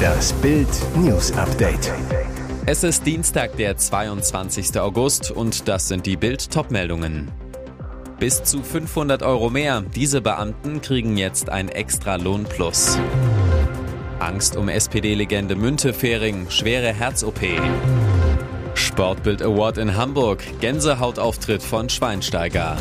Das Bild News Update. Es ist Dienstag, der 22. August und das sind die Bild Topmeldungen. Bis zu 500 Euro mehr. Diese Beamten kriegen jetzt ein extra Lohnplus. Angst um SPD-Legende Müntefering, schwere Herz-OP. Sportbild Award in Hamburg, Gänsehautauftritt von Schweinsteiger.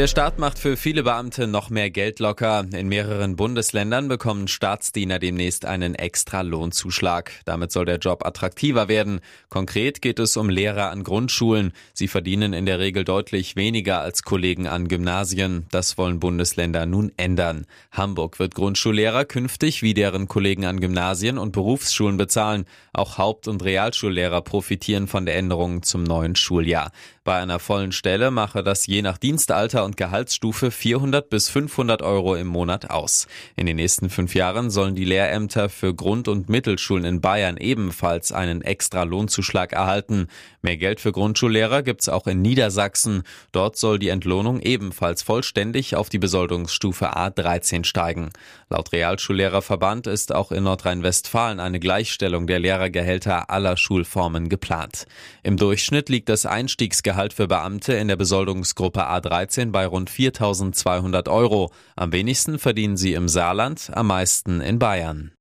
Der Staat macht für viele Beamte noch mehr Geld locker. In mehreren Bundesländern bekommen Staatsdiener demnächst einen extra Lohnzuschlag. Damit soll der Job attraktiver werden. Konkret geht es um Lehrer an Grundschulen. Sie verdienen in der Regel deutlich weniger als Kollegen an Gymnasien. Das wollen Bundesländer nun ändern. Hamburg wird Grundschullehrer künftig wie deren Kollegen an Gymnasien und Berufsschulen bezahlen. Auch Haupt- und Realschullehrer profitieren von der Änderung zum neuen Schuljahr. Bei einer vollen Stelle mache das je nach Dienstalter und Gehaltsstufe 400 bis 500 Euro im Monat aus. In den nächsten fünf Jahren sollen die Lehrämter für Grund- und Mittelschulen in Bayern ebenfalls einen extra Lohnzuschlag erhalten. Mehr Geld für Grundschullehrer gibt's auch in Niedersachsen. Dort soll die Entlohnung ebenfalls vollständig auf die Besoldungsstufe A13 steigen. Laut Realschullehrerverband ist auch in Nordrhein-Westfalen eine Gleichstellung der Lehrergehälter aller Schulformen geplant. Im Durchschnitt liegt das Einstiegsgehalt für Beamte in der Besoldungsgruppe A13 bei bei rund 4.200 Euro. Am wenigsten verdienen sie im Saarland, am meisten in Bayern.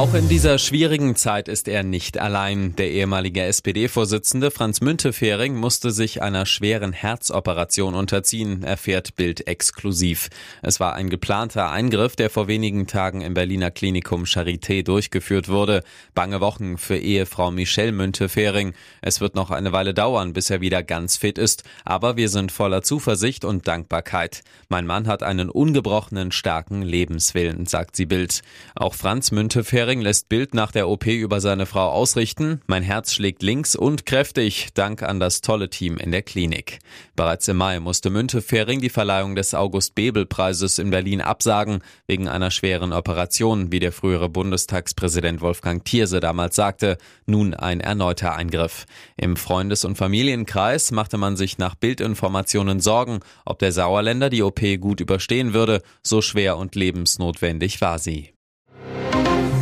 Auch in dieser schwierigen Zeit ist er nicht allein. Der ehemalige SPD-Vorsitzende Franz Müntefering musste sich einer schweren Herzoperation unterziehen, erfährt Bild exklusiv. Es war ein geplanter Eingriff, der vor wenigen Tagen im Berliner Klinikum Charité durchgeführt wurde. Bange Wochen für Ehefrau Michelle Müntefering. Es wird noch eine Weile dauern, bis er wieder ganz fit ist, aber wir sind voller Zuversicht und Dankbarkeit. Mein Mann hat einen ungebrochenen, starken Lebenswillen, sagt sie Bild. Auch Franz Müntefering Hering lässt Bild nach der OP über seine Frau ausrichten. Mein Herz schlägt links und kräftig, dank an das tolle Team in der Klinik. Bereits im Mai musste Müntefering die Verleihung des August-Bebel-Preises in Berlin absagen, wegen einer schweren Operation, wie der frühere Bundestagspräsident Wolfgang Thierse damals sagte. Nun ein erneuter Eingriff. Im Freundes- und Familienkreis machte man sich nach Bildinformationen Sorgen, ob der Sauerländer die OP gut überstehen würde. So schwer und lebensnotwendig war sie.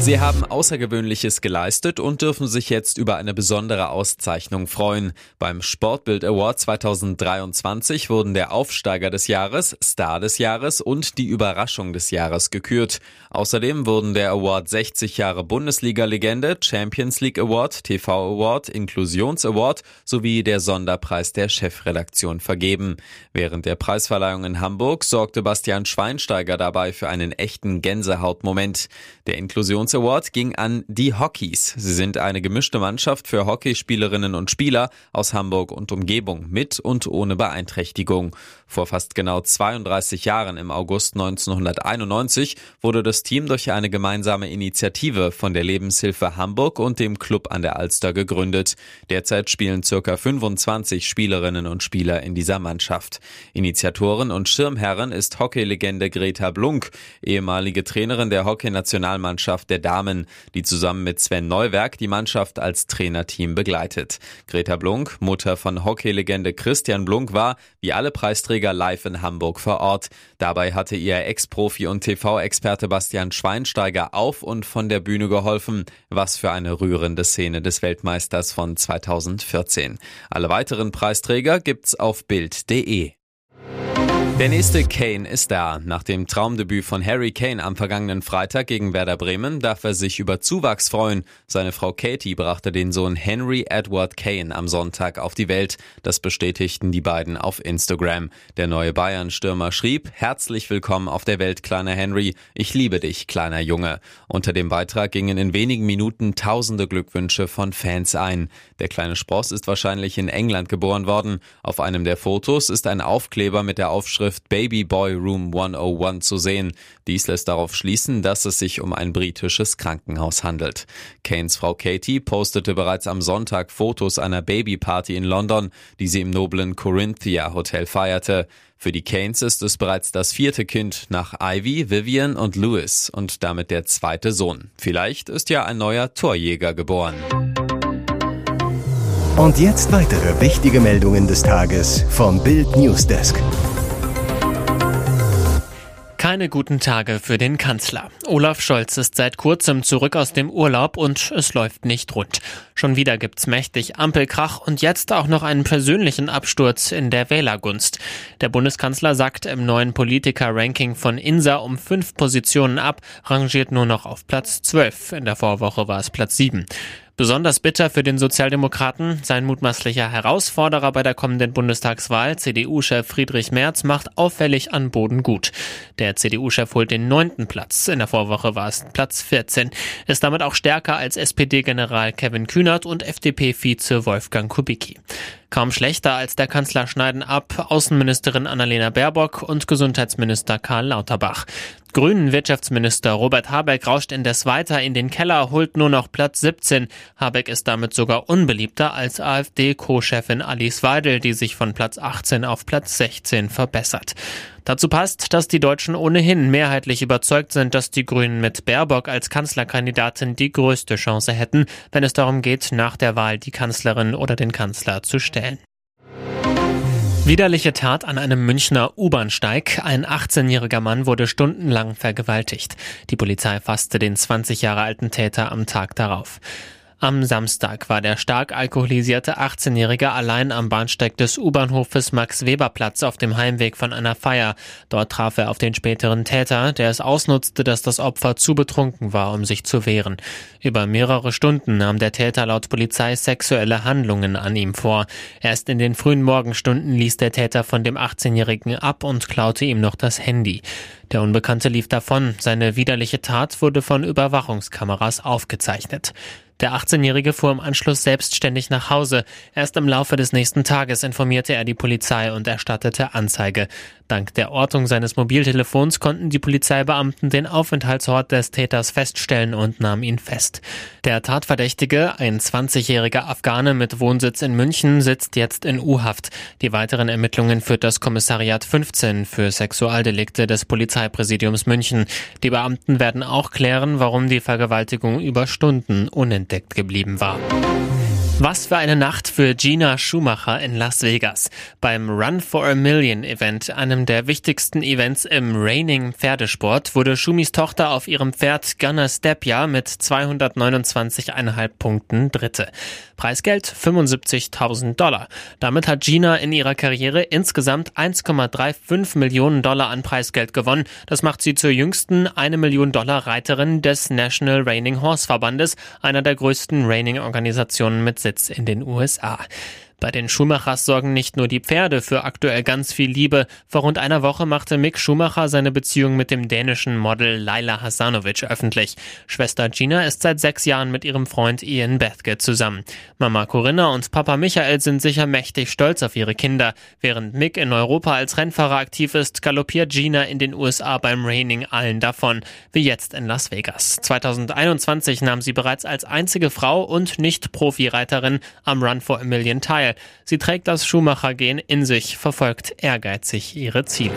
Sie haben Außergewöhnliches geleistet und dürfen sich jetzt über eine besondere Auszeichnung freuen. Beim Sportbild Award 2023 wurden der Aufsteiger des Jahres, Star des Jahres und die Überraschung des Jahres gekürt. Außerdem wurden der Award 60 Jahre Bundesliga-Legende, Champions League Award, TV Award, Inklusions Award sowie der Sonderpreis der Chefredaktion vergeben. Während der Preisverleihung in Hamburg sorgte Bastian Schweinsteiger dabei für einen echten Gänsehautmoment. Der Inklusions Innovations Award ging an die Hockeys. Sie sind eine gemischte Mannschaft für Hockeyspielerinnen und Spieler aus Hamburg und Umgebung mit und ohne Beeinträchtigung. Vor fast genau 32 Jahren im August 1991 wurde das Team durch eine gemeinsame Initiative von der Lebenshilfe Hamburg und dem Club an der Alster gegründet. Derzeit spielen circa 25 Spielerinnen und Spieler in dieser Mannschaft. Initiatorin und Schirmherrin ist Hockeylegende Greta Blunk, ehemalige Trainerin der Hockeynationalmannschaft der der Damen, die zusammen mit Sven Neuwerk die Mannschaft als Trainerteam begleitet. Greta Blunk, Mutter von Hockeylegende Christian Blunk, war, wie alle Preisträger, live in Hamburg vor Ort. Dabei hatte ihr Ex-Profi und TV-Experte Bastian Schweinsteiger auf und von der Bühne geholfen. Was für eine rührende Szene des Weltmeisters von 2014. Alle weiteren Preisträger gibt's auf Bild.de. Der nächste Kane ist da. Nach dem Traumdebüt von Harry Kane am vergangenen Freitag gegen Werder Bremen darf er sich über Zuwachs freuen. Seine Frau Katie brachte den Sohn Henry Edward Kane am Sonntag auf die Welt. Das bestätigten die beiden auf Instagram. Der neue Bayern-Stürmer schrieb, herzlich willkommen auf der Welt, kleiner Henry. Ich liebe dich, kleiner Junge. Unter dem Beitrag gingen in wenigen Minuten tausende Glückwünsche von Fans ein. Der kleine Spross ist wahrscheinlich in England geboren worden. Auf einem der Fotos ist ein Aufkleber mit der Aufschrift Überschrift Baby Boy Room 101 zu sehen. Dies lässt darauf schließen, dass es sich um ein britisches Krankenhaus handelt. Kanes Frau Katie postete bereits am Sonntag Fotos einer Babyparty in London, die sie im noblen Corinthia Hotel feierte. Für die Kanes ist es bereits das vierte Kind nach Ivy, Vivian und Louis und damit der zweite Sohn. Vielleicht ist ja ein neuer Torjäger geboren. Und jetzt weitere wichtige Meldungen des Tages vom Bild Newsdesk. Keine guten Tage für den Kanzler. Olaf Scholz ist seit kurzem zurück aus dem Urlaub und es läuft nicht rund. Schon wieder gibt's mächtig Ampelkrach und jetzt auch noch einen persönlichen Absturz in der Wählergunst. Der Bundeskanzler sagt im neuen Politiker-Ranking von INSA um fünf Positionen ab, rangiert nur noch auf Platz zwölf. In der Vorwoche war es Platz sieben. Besonders bitter für den Sozialdemokraten, sein mutmaßlicher Herausforderer bei der kommenden Bundestagswahl, CDU-Chef Friedrich Merz, macht auffällig an Boden gut. Der CDU-Chef holt den neunten Platz, in der Vorwoche war es Platz 14, ist damit auch stärker als SPD-General Kevin Kühnert und FDP-Vize Wolfgang Kubicki. Kaum schlechter als der Kanzler schneiden ab Außenministerin Annalena Baerbock und Gesundheitsminister Karl Lauterbach. Grünen Wirtschaftsminister Robert Habeck rauscht indes weiter in den Keller, holt nur noch Platz 17. Habeck ist damit sogar unbeliebter als AfD-Co-Chefin Alice Weidel, die sich von Platz 18 auf Platz 16 verbessert. Dazu passt, dass die Deutschen ohnehin mehrheitlich überzeugt sind, dass die Grünen mit Baerbock als Kanzlerkandidatin die größte Chance hätten, wenn es darum geht, nach der Wahl die Kanzlerin oder den Kanzler zu stellen. Widerliche Tat an einem Münchner U-Bahnsteig. Ein 18-jähriger Mann wurde stundenlang vergewaltigt. Die Polizei fasste den 20 Jahre alten Täter am Tag darauf. Am Samstag war der stark alkoholisierte 18-Jährige allein am Bahnsteig des U-Bahnhofes Max-Weber-Platz auf dem Heimweg von einer Feier. Dort traf er auf den späteren Täter, der es ausnutzte, dass das Opfer zu betrunken war, um sich zu wehren. Über mehrere Stunden nahm der Täter laut Polizei sexuelle Handlungen an ihm vor. Erst in den frühen Morgenstunden ließ der Täter von dem 18-Jährigen ab und klaute ihm noch das Handy. Der Unbekannte lief davon. Seine widerliche Tat wurde von Überwachungskameras aufgezeichnet. Der 18-Jährige fuhr im Anschluss selbstständig nach Hause. Erst im Laufe des nächsten Tages informierte er die Polizei und erstattete Anzeige. Dank der Ortung seines Mobiltelefons konnten die Polizeibeamten den Aufenthaltsort des Täters feststellen und nahmen ihn fest. Der Tatverdächtige, ein 20-jähriger Afghane mit Wohnsitz in München, sitzt jetzt in U-Haft. Die weiteren Ermittlungen führt das Kommissariat 15 für Sexualdelikte des Polizeipräsidiums München. Die Beamten werden auch klären, warum die Vergewaltigung über Stunden unentdeckt geblieben war. Was für eine Nacht für Gina Schumacher in Las Vegas. Beim Run for a Million Event, einem der wichtigsten Events im Raining Pferdesport, wurde Schumis Tochter auf ihrem Pferd Gunnar Stepia mit 229,5 Punkten Dritte. Preisgeld 75.000 Dollar. Damit hat Gina in ihrer Karriere insgesamt 1,35 Millionen Dollar an Preisgeld gewonnen. Das macht sie zur jüngsten 1 Million Dollar Reiterin des National Raining Horse Verbandes, einer der größten Raining-Organisationen mit Sitz in den USA. Bei den Schumachers sorgen nicht nur die Pferde für aktuell ganz viel Liebe. Vor rund einer Woche machte Mick Schumacher seine Beziehung mit dem dänischen Model Laila Hasanovic öffentlich. Schwester Gina ist seit sechs Jahren mit ihrem Freund Ian Bethke zusammen. Mama Corinna und Papa Michael sind sicher mächtig stolz auf ihre Kinder. Während Mick in Europa als Rennfahrer aktiv ist, galoppiert Gina in den USA beim Raining allen davon, wie jetzt in Las Vegas. 2021 nahm sie bereits als einzige Frau und Nicht-Profi-Reiterin am Run for a Million teil. Sie trägt das Schumacher-Gen in sich, verfolgt ehrgeizig ihre Ziele.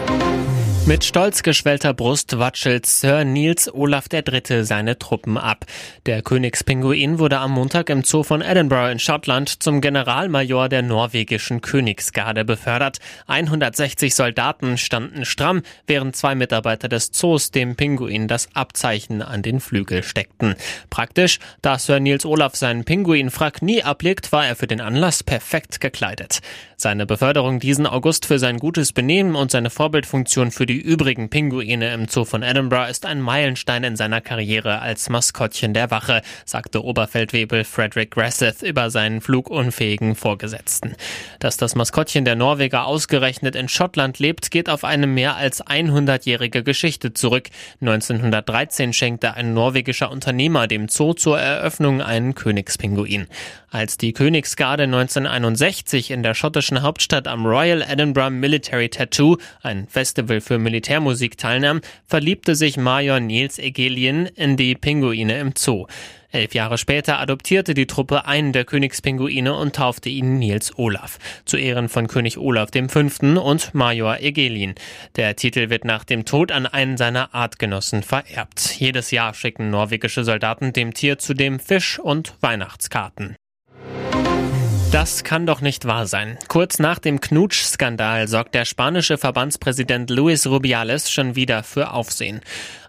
Mit stolz geschwellter Brust watschelt Sir Niels Olaf III. seine Truppen ab. Der Königspinguin wurde am Montag im Zoo von Edinburgh in Schottland zum Generalmajor der norwegischen Königsgarde befördert. 160 Soldaten standen stramm, während zwei Mitarbeiter des Zoos dem Pinguin das Abzeichen an den Flügel steckten. Praktisch, da Sir Niels Olaf seinen Pinguinfrack nie ablegt, war er für den Anlass perfekt gekleidet. Seine Beförderung diesen August für sein gutes Benehmen und seine Vorbildfunktion für die übrigen Pinguine im Zoo von Edinburgh ist ein Meilenstein in seiner Karriere als Maskottchen der Wache, sagte Oberfeldwebel Frederick Grasseth über seinen flugunfähigen Vorgesetzten. Dass das Maskottchen der Norweger ausgerechnet in Schottland lebt, geht auf eine mehr als 100-jährige Geschichte zurück. 1913 schenkte ein norwegischer Unternehmer dem Zoo zur Eröffnung einen Königspinguin. Als die Königsgarde 1961 in der schottischen Hauptstadt am Royal Edinburgh Military Tattoo, ein Festival für Militärmusik, teilnahm, verliebte sich Major Niels Egelien in die Pinguine im Zoo. Elf Jahre später adoptierte die Truppe einen der Königspinguine und taufte ihn Niels Olaf. Zu Ehren von König Olaf V. und Major Egelin. Der Titel wird nach dem Tod an einen seiner Artgenossen vererbt. Jedes Jahr schicken norwegische Soldaten dem Tier zudem Fisch und Weihnachtskarten. Das kann doch nicht wahr sein. Kurz nach dem Knutsch-Skandal sorgt der spanische Verbandspräsident Luis Rubiales schon wieder für Aufsehen.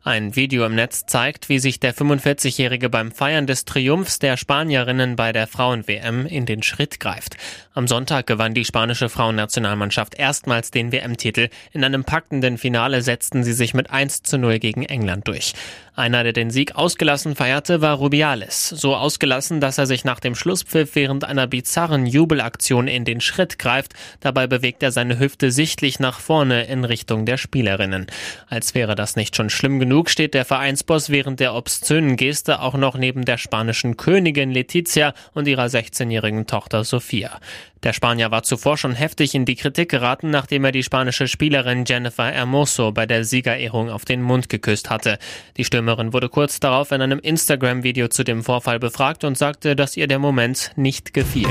Ein Video im Netz zeigt, wie sich der 45-Jährige beim Feiern des Triumphs der Spanierinnen bei der Frauen-WM in den Schritt greift. Am Sonntag gewann die spanische Frauennationalmannschaft erstmals den WM-Titel. In einem packenden Finale setzten sie sich mit 1 zu 0 gegen England durch. Einer, der den Sieg ausgelassen feierte, war Rubiales. So ausgelassen, dass er sich nach dem Schlusspfiff während einer bizarren Jubelaktion in den Schritt greift. Dabei bewegt er seine Hüfte sichtlich nach vorne in Richtung der Spielerinnen. Als wäre das nicht schon schlimm genug genug steht der Vereinsboss während der obszönen Geste auch noch neben der spanischen Königin Letizia und ihrer 16-jährigen Tochter Sofia. Der Spanier war zuvor schon heftig in die Kritik geraten, nachdem er die spanische Spielerin Jennifer Hermoso bei der Siegerehrung auf den Mund geküsst hatte. Die Stürmerin wurde kurz darauf in einem Instagram-Video zu dem Vorfall befragt und sagte, dass ihr der Moment nicht gefiel.